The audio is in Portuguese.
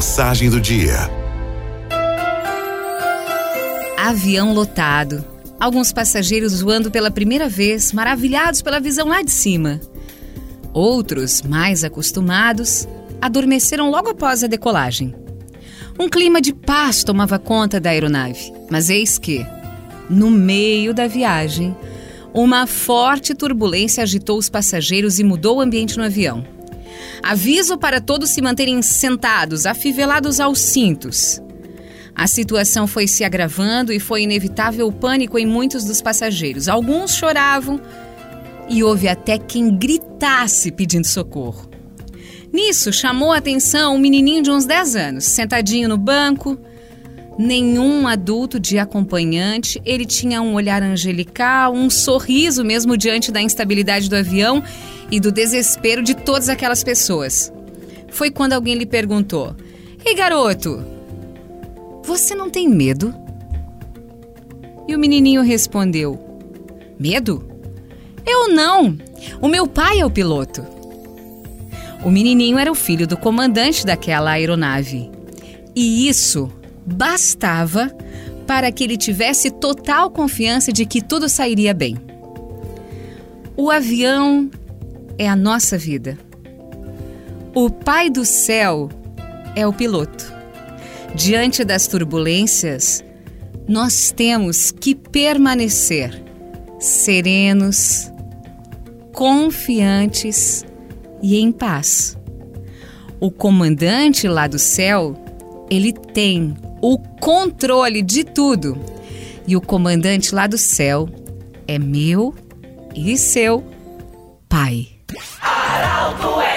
Mensagem do dia. Avião lotado. Alguns passageiros voando pela primeira vez, maravilhados pela visão lá de cima. Outros, mais acostumados, adormeceram logo após a decolagem. Um clima de paz tomava conta da aeronave, mas eis que, no meio da viagem, uma forte turbulência agitou os passageiros e mudou o ambiente no avião. Aviso para todos se manterem sentados, afivelados aos cintos. A situação foi se agravando e foi inevitável o pânico em muitos dos passageiros. Alguns choravam e houve até quem gritasse pedindo socorro. Nisso chamou a atenção um menininho de uns 10 anos, sentadinho no banco, nenhum adulto de acompanhante. Ele tinha um olhar angelical, um sorriso mesmo diante da instabilidade do avião e do desespero de todas aquelas pessoas. Foi quando alguém lhe perguntou: Ei, garoto, você não tem medo? E o menininho respondeu: Medo? Eu não! O meu pai é o piloto. O menininho era o filho do comandante daquela aeronave. E isso bastava para que ele tivesse total confiança de que tudo sairia bem. O avião é a nossa vida. O Pai do céu é o piloto. Diante das turbulências, nós temos que permanecer serenos, confiantes e em paz. O comandante lá do céu, ele tem o controle de tudo. E o comandante lá do céu é meu e seu Pai. É